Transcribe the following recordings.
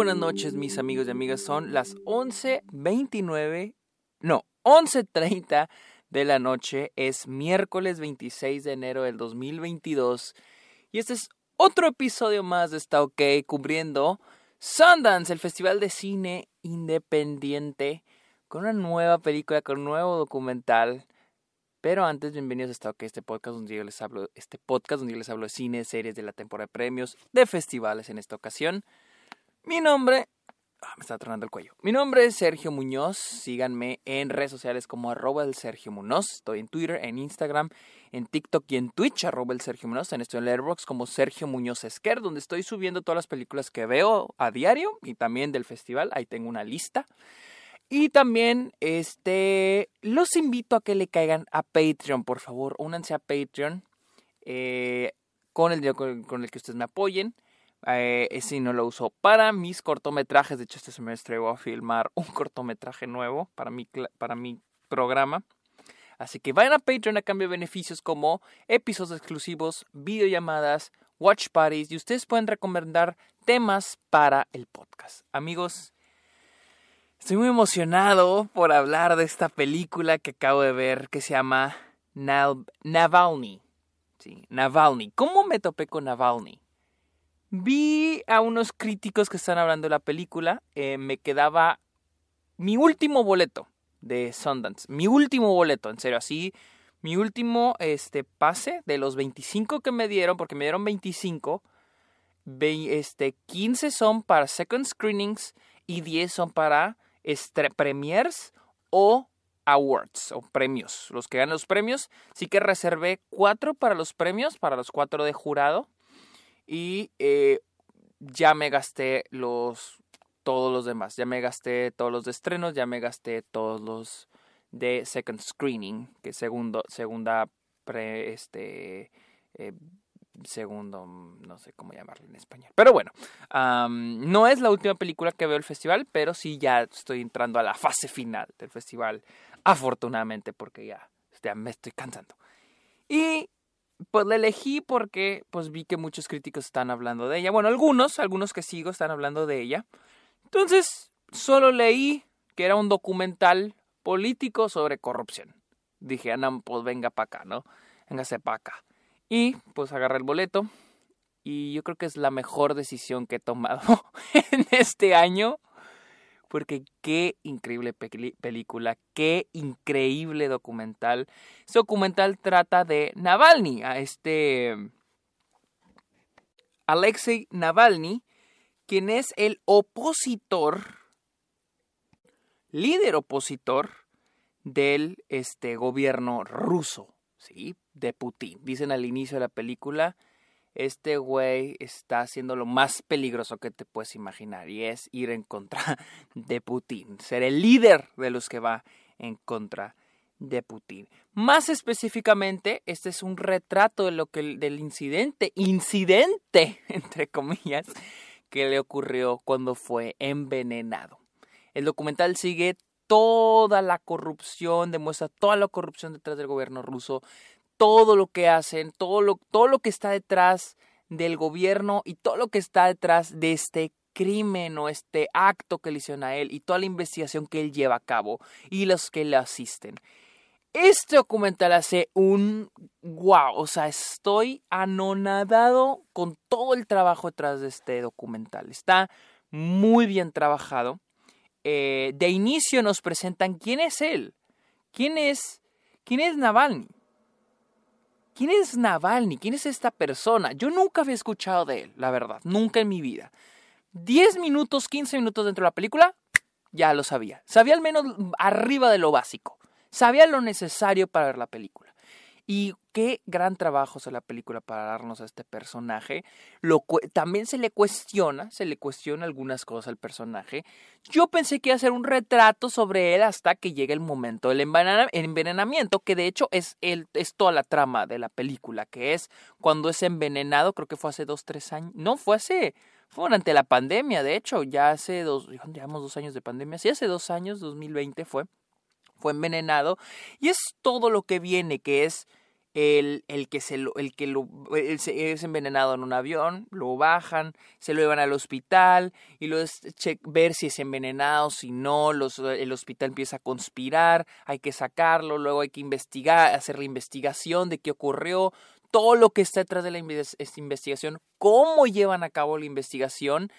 buenas noches, mis amigos y amigas. Son las 11.29, no, 11.30 de la noche. Es miércoles 26 de enero del 2022. Y este es otro episodio más de Está OK, cubriendo Sundance, el festival de cine independiente, con una nueva película, con un nuevo documental. Pero antes, bienvenidos a Está OK, este podcast donde yo les hablo, este podcast donde yo les hablo de cine, series de la temporada de premios, de festivales en esta ocasión. Mi nombre. Ah, me está tronando el cuello. Mi nombre es Sergio Muñoz. Síganme en redes sociales como arroba el Sergio Muñoz. Estoy en Twitter, en Instagram, en TikTok y en Twitch, arroba el Sergio Muñoz. En estoy en Letterboxd como Sergio Muñoz Esquer, donde estoy subiendo todas las películas que veo a diario y también del festival. Ahí tengo una lista. Y también, este, los invito a que le caigan a Patreon, por favor. Únanse a Patreon eh, con el con el que ustedes me apoyen. Eh, ese no lo uso para mis cortometrajes. De hecho, este semestre voy a filmar un cortometraje nuevo para mi, para mi programa. Así que vayan a Patreon a cambio de beneficios como episodios exclusivos, videollamadas, watch parties y ustedes pueden recomendar temas para el podcast. Amigos, estoy muy emocionado por hablar de esta película que acabo de ver que se llama Navalny. Sí, Navalny. ¿Cómo me topé con Navalny? Vi a unos críticos que están hablando de la película. Eh, me quedaba mi último boleto de Sundance. Mi último boleto, en serio, así. Mi último este, pase de los 25 que me dieron, porque me dieron 25. este, 15 son para second screenings y 10 son para premiers o awards o premios. Los que ganan los premios. Sí que reservé 4 para los premios, para los 4 de jurado y eh, ya me gasté los todos los demás. Ya me gasté todos los estrenos, ya me gasté todos los de second screening, que segundo, segunda este, eh, segundo, no sé cómo llamarlo en español. Pero bueno, no es la última película que veo el festival, pero sí ya estoy entrando a la fase final del festival, afortunadamente, porque ya, ya me estoy cansando. Y pues la elegí porque pues vi que muchos críticos están hablando de ella. Bueno, algunos, algunos que sigo están hablando de ella. Entonces, solo leí que era un documental político sobre corrupción. Dije, Ana, pues venga para acá, ¿no? Véngase para acá. Y pues agarré el boleto. Y yo creo que es la mejor decisión que he tomado en este año porque qué increíble película, qué increíble documental. Este documental trata de Navalny, a este Alexei Navalny, quien es el opositor, líder opositor del este, gobierno ruso, ¿sí? de Putin. Dicen al inicio de la película este güey está haciendo lo más peligroso que te puedes imaginar y es ir en contra de Putin, ser el líder de los que va en contra de Putin. Más específicamente, este es un retrato de lo que del incidente, incidente entre comillas, que le ocurrió cuando fue envenenado. El documental sigue toda la corrupción, demuestra toda la corrupción detrás del gobierno ruso, todo lo que hacen, todo lo, todo lo que está detrás del gobierno y todo lo que está detrás de este crimen o este acto que le hicieron a él y toda la investigación que él lleva a cabo y los que le asisten. Este documental hace un wow, o sea, estoy anonadado con todo el trabajo detrás de este documental. Está muy bien trabajado. Eh, de inicio nos presentan quién es él, quién es, quién es Navalny. ¿Quién es Navalny? ¿Quién es esta persona? Yo nunca había escuchado de él, la verdad, nunca en mi vida. 10 minutos, 15 minutos dentro de la película, ya lo sabía. Sabía al menos arriba de lo básico. Sabía lo necesario para ver la película. Y qué gran trabajo hace la película para darnos a este personaje. Lo, también se le cuestiona, se le cuestiona algunas cosas al personaje. Yo pensé que iba a ser un retrato sobre él hasta que llegue el momento del envenenamiento, que de hecho es, el, es toda la trama de la película, que es cuando es envenenado, creo que fue hace dos, tres años. No, fue hace, fue durante la pandemia, de hecho, ya hace dos, llevamos dos años de pandemia, sí, hace dos años, 2020 fue, fue envenenado. Y es todo lo que viene, que es el, el que, se lo, el que lo, es envenenado en un avión, lo bajan, se lo llevan al hospital y luego es ver si es envenenado, si no, los, el hospital empieza a conspirar, hay que sacarlo, luego hay que investigar, hacer la investigación de qué ocurrió, todo lo que está detrás de la investigación, cómo llevan a cabo la investigación.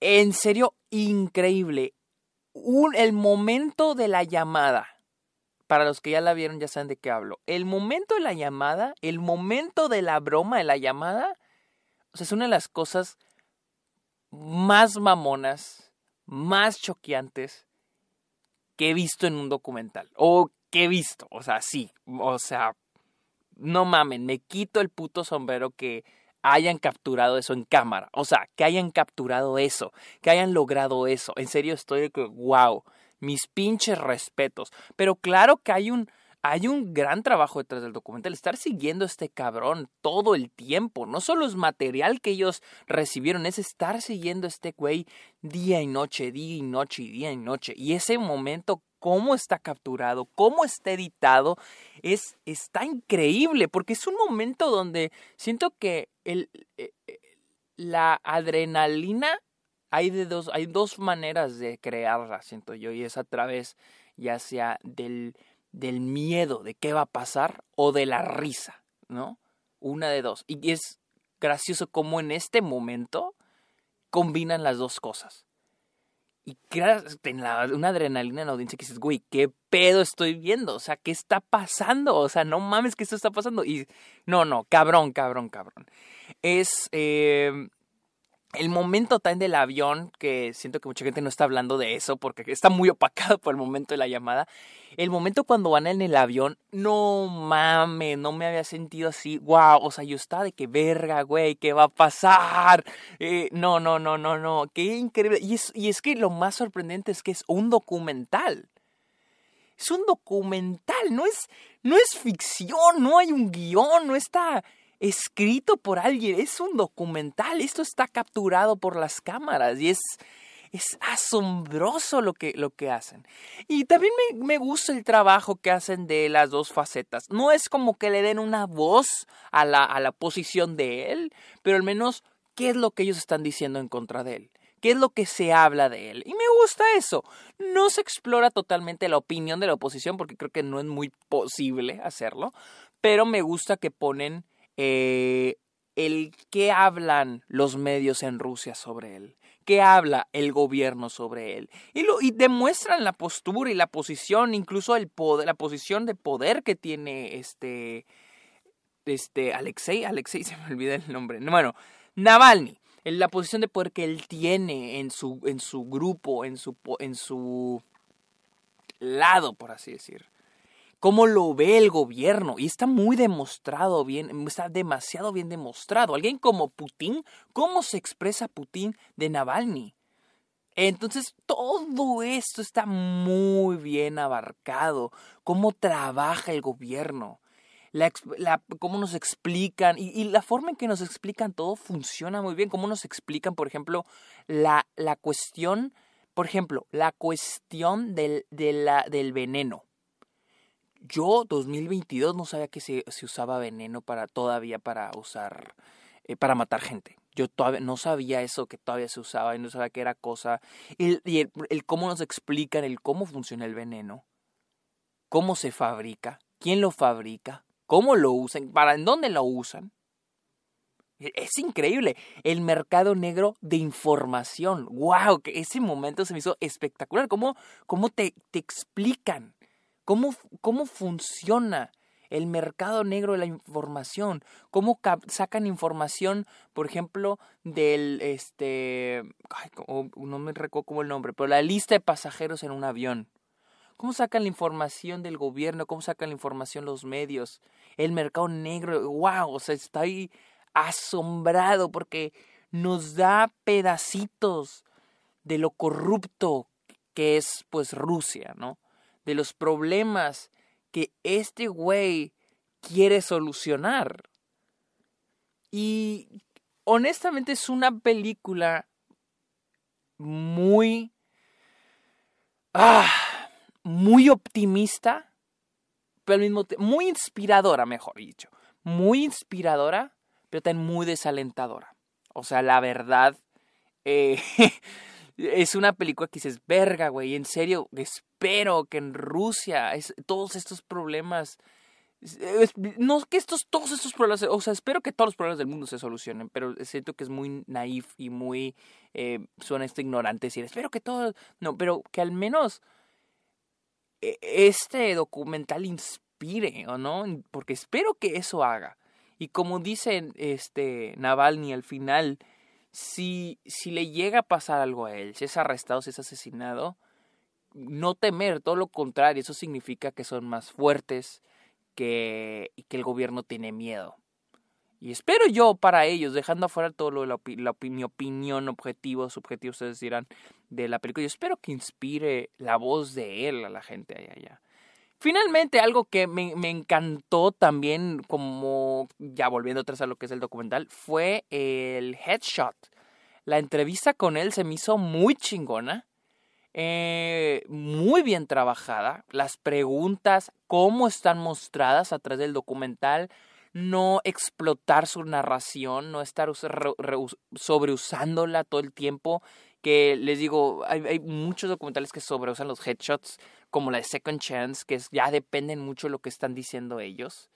En serio, increíble. Un, el momento de la llamada para los que ya la vieron ya saben de qué hablo. El momento de la llamada, el momento de la broma de la llamada, o sea, es una de las cosas más mamonas, más choqueantes que he visto en un documental. O que he visto, o sea, sí, o sea, no mamen, me quito el puto sombrero que hayan capturado eso en cámara. O sea, que hayan capturado eso, que hayan logrado eso. En serio estoy que, wow mis pinches respetos. Pero claro que hay un, hay un gran trabajo detrás del documental. Estar siguiendo a este cabrón todo el tiempo. No solo es material que ellos recibieron, es estar siguiendo a este güey día y noche, día y noche y día y noche. Y ese momento, cómo está capturado, cómo está editado, es, está increíble. Porque es un momento donde siento que el, eh, eh, la adrenalina hay, de dos, hay dos maneras de crearla, siento yo, y es a través ya sea del, del miedo de qué va a pasar o de la risa, ¿no? Una de dos. Y es gracioso cómo en este momento combinan las dos cosas. Y creas una adrenalina en la audiencia que dices, güey, ¿qué pedo estoy viendo? O sea, ¿qué está pasando? O sea, no mames que esto está pasando. Y no, no, cabrón, cabrón, cabrón. Es, eh, el momento también del avión, que siento que mucha gente no está hablando de eso porque está muy opacado por el momento de la llamada. El momento cuando van en el avión, no mames, no me había sentido así. Wow, o sea, yo estaba de que verga, güey, ¿qué va a pasar? Eh, no, no, no, no, no, qué increíble. Y es, y es que lo más sorprendente es que es un documental. Es un documental, no es, no es ficción, no hay un guion, no está escrito por alguien, es un documental, esto está capturado por las cámaras y es, es asombroso lo que, lo que hacen. Y también me, me, gusta el trabajo que hacen de las dos facetas. No es como que le den una voz a la, a la posición de él, pero al menos qué es lo que ellos están diciendo en contra de él. ¿Qué es lo que se habla de él? Y me gusta eso. No se explora totalmente la opinión de la oposición porque creo que no es muy posible hacerlo, pero me gusta que ponen eh, el qué hablan los medios en Rusia sobre él, qué habla el gobierno sobre él. Y, lo, y demuestran la postura y la posición, incluso el poder, la posición de poder que tiene este, este Alexei, Alexei se me olvida el nombre, bueno, Navalny, la posición de poder que él tiene en su, en su grupo, en su, en su lado, por así decir cómo lo ve el gobierno. Y está muy demostrado bien, está demasiado bien demostrado. Alguien como Putin, ¿cómo se expresa Putin de Navalny? Entonces, todo esto está muy bien abarcado. Cómo trabaja el gobierno. Cómo nos explican y, la forma en que nos explican todo funciona muy bien. Cómo nos explican, por ejemplo, la, la cuestión, por ejemplo, la cuestión del, del veneno. Yo, 2022, no sabía que se, usaba veneno para todavía para usar, eh, para matar gente. Yo todavía no sabía eso, que todavía se usaba y no sabía que era cosa. Y, el, el, cómo nos explican el cómo funciona el veneno, cómo se fabrica, quién lo fabrica, cómo lo usan, para en dónde lo usan. E, es increíble. El mercado negro de información. ¡Wow! Que ese momento se me hizo espectacular. ¿Cómo, cómo te, te explican? ¿Cómo, cómo funciona el mercado negro de la información? ¿Cómo sacan información, por ejemplo, del, este, no me recuerdo cómo el nombre, pero la lista de pasajeros en un avión? ¿Cómo sacan la información del gobierno? ¿Cómo sacan la información los medios? El mercado negro, wow, o sea, estoy asombrado porque nos da pedacitos de lo corrupto que es pues Rusia, ¿no? De los problemas que este güey quiere solucionar. Y honestamente es una película muy... Ah, muy optimista, pero al mismo tiempo, muy inspiradora, mejor dicho. Muy inspiradora, pero también muy desalentadora. O sea, la verdad, eh, es una película que dices, verga, güey, en serio, espero que en Rusia es, todos estos problemas no que estos, todos estos problemas, o sea, espero que todos los problemas del mundo se solucionen, pero siento que es muy naif y muy, eh, suena esto ignorante decir, espero que todo, no, pero que al menos e, este documental inspire, ¿o no? Porque espero que eso haga. Y como dice este Navalny al final, si, si le llega a pasar algo a él, si es arrestado, si es asesinado, no temer, todo lo contrario, eso significa que son más fuertes, que, y que el gobierno tiene miedo. Y espero yo para ellos, dejando afuera todo lo mi opinión, objetivo, subjetivo, ustedes dirán, de la película, yo espero que inspire la voz de él a la gente allá, allá. Finalmente, algo que me, me, encantó también, como ya volviendo atrás a lo que es el documental, fue el headshot. La entrevista con él se me hizo muy chingona. Eh, muy bien trabajada. Las preguntas, cómo están mostradas a través del documental, no explotar su narración, no estar sobreusándola todo el tiempo. Que les digo, hay, muchos documentales que sobreusan los headshots, como la de Second Chance, que ya dependen mucho de lo que están diciendo ellos.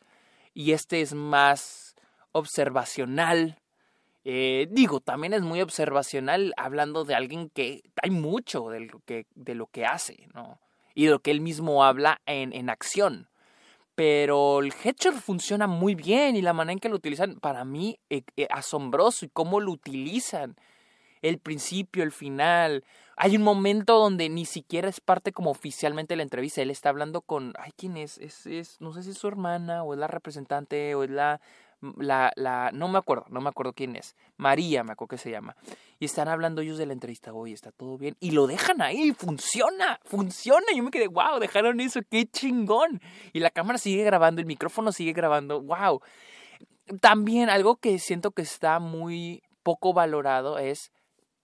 Y este es más observacional, eh, digo, también es muy observacional hablando de alguien que hay mucho de lo que, de lo que hace, ¿no? Y de lo que él mismo habla en, en acción. Pero el headshot funciona muy bien y la manera en que lo utilizan, para mí, es eh, asombroso. Y cómo lo utilizan. El principio, el final. Hay un momento donde ni siquiera es parte como oficialmente de la entrevista. Él está hablando con. Ay, ¿quién es? Es, es? No sé si es su hermana, o es la representante, o es la la, la, no me acuerdo, no me acuerdo quién es, María me acuerdo que se llama, y están hablando ellos de la entrevista, oye, está todo bien, y lo dejan ahí, funciona, funciona, yo me quedé, wow, dejaron eso, qué chingón, y la cámara sigue grabando, el micrófono sigue grabando, wow. También algo que siento que está muy poco valorado es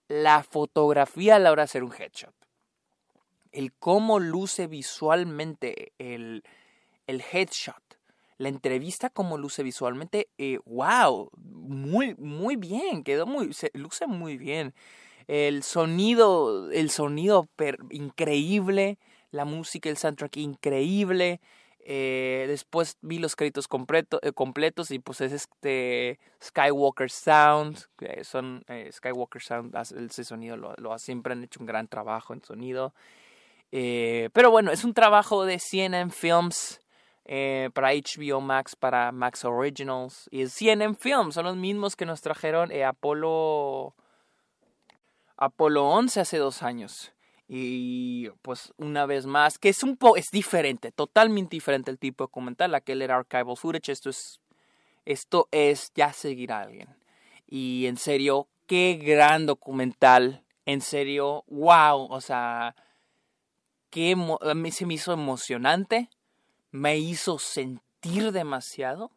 la fotografía a la hora de hacer un headshot. El cómo luce visualmente el, el headshot la entrevista como luce visualmente, eh, wow, muy, muy bien, quedó muy, se luce muy bien. El sonido, el sonido increíble, la música, el soundtrack increíble. Eh, después vi los créditos eh, completos y pues es este Skywalker Sound, son Skywalker Sound, ese sonido lo, siempre han hecho un gran trabajo en sonido. pero bueno, es un trabajo de CNN Films. Eh, para HBO Max, para Max Originals y CNN Films. Son los mismos que nos trajeron eh, Apolo, Apolo 11 hace dos años. Y pues una vez más, que es un poco, es diferente, totalmente diferente el tipo de documental. Aquel era archival footage, esto es, esto es ya seguir a alguien. Y en serio, qué gran documental. En serio, wow, o sea, que a mí se me hizo emocionante me hizo sentir demasiado.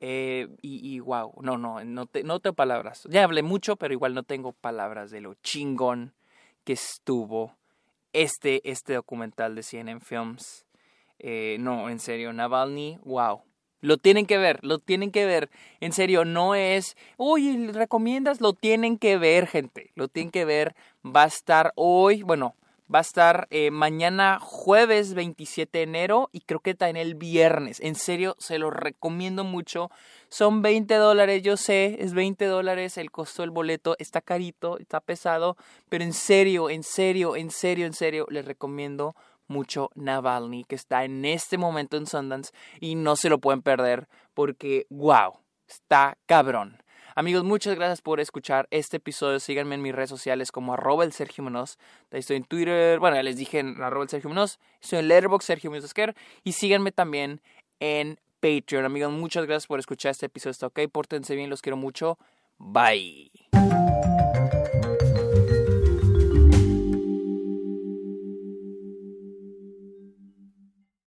Eh, y, y, wow, no, no, no, te, no tengo palabras. Ya hablé mucho, pero igual no tengo palabras de lo chingón que estuvo este, este documental de CNN Films. Eh, no, en serio, Navalny, wow. Lo tienen que ver, lo tienen que ver. En serio, no es, uy, ¿recomiendas? Lo tienen que ver, gente. Lo tienen que ver. Va a estar hoy, bueno, Va a estar eh, mañana jueves 27 de enero y creo que está en el viernes. En serio, se lo recomiendo mucho. Son 20 dólares, yo sé, es 20 dólares el costo del boleto. Está carito, está pesado, pero en serio, en serio, en serio, en serio, les recomiendo mucho Navalny, que está en este momento en Sundance y no se lo pueden perder porque, wow, está cabrón. Amigos, muchas gracias por escuchar este episodio. Síganme en mis redes sociales como arroba el Sergio Menos. Estoy en Twitter, bueno, ya les dije en arroba el Sergio Menos. Estoy en Letterboxd Sergio Menos Y síganme también en Patreon. Amigos, muchas gracias por escuchar este episodio. Está ok, pórtense bien, los quiero mucho. Bye.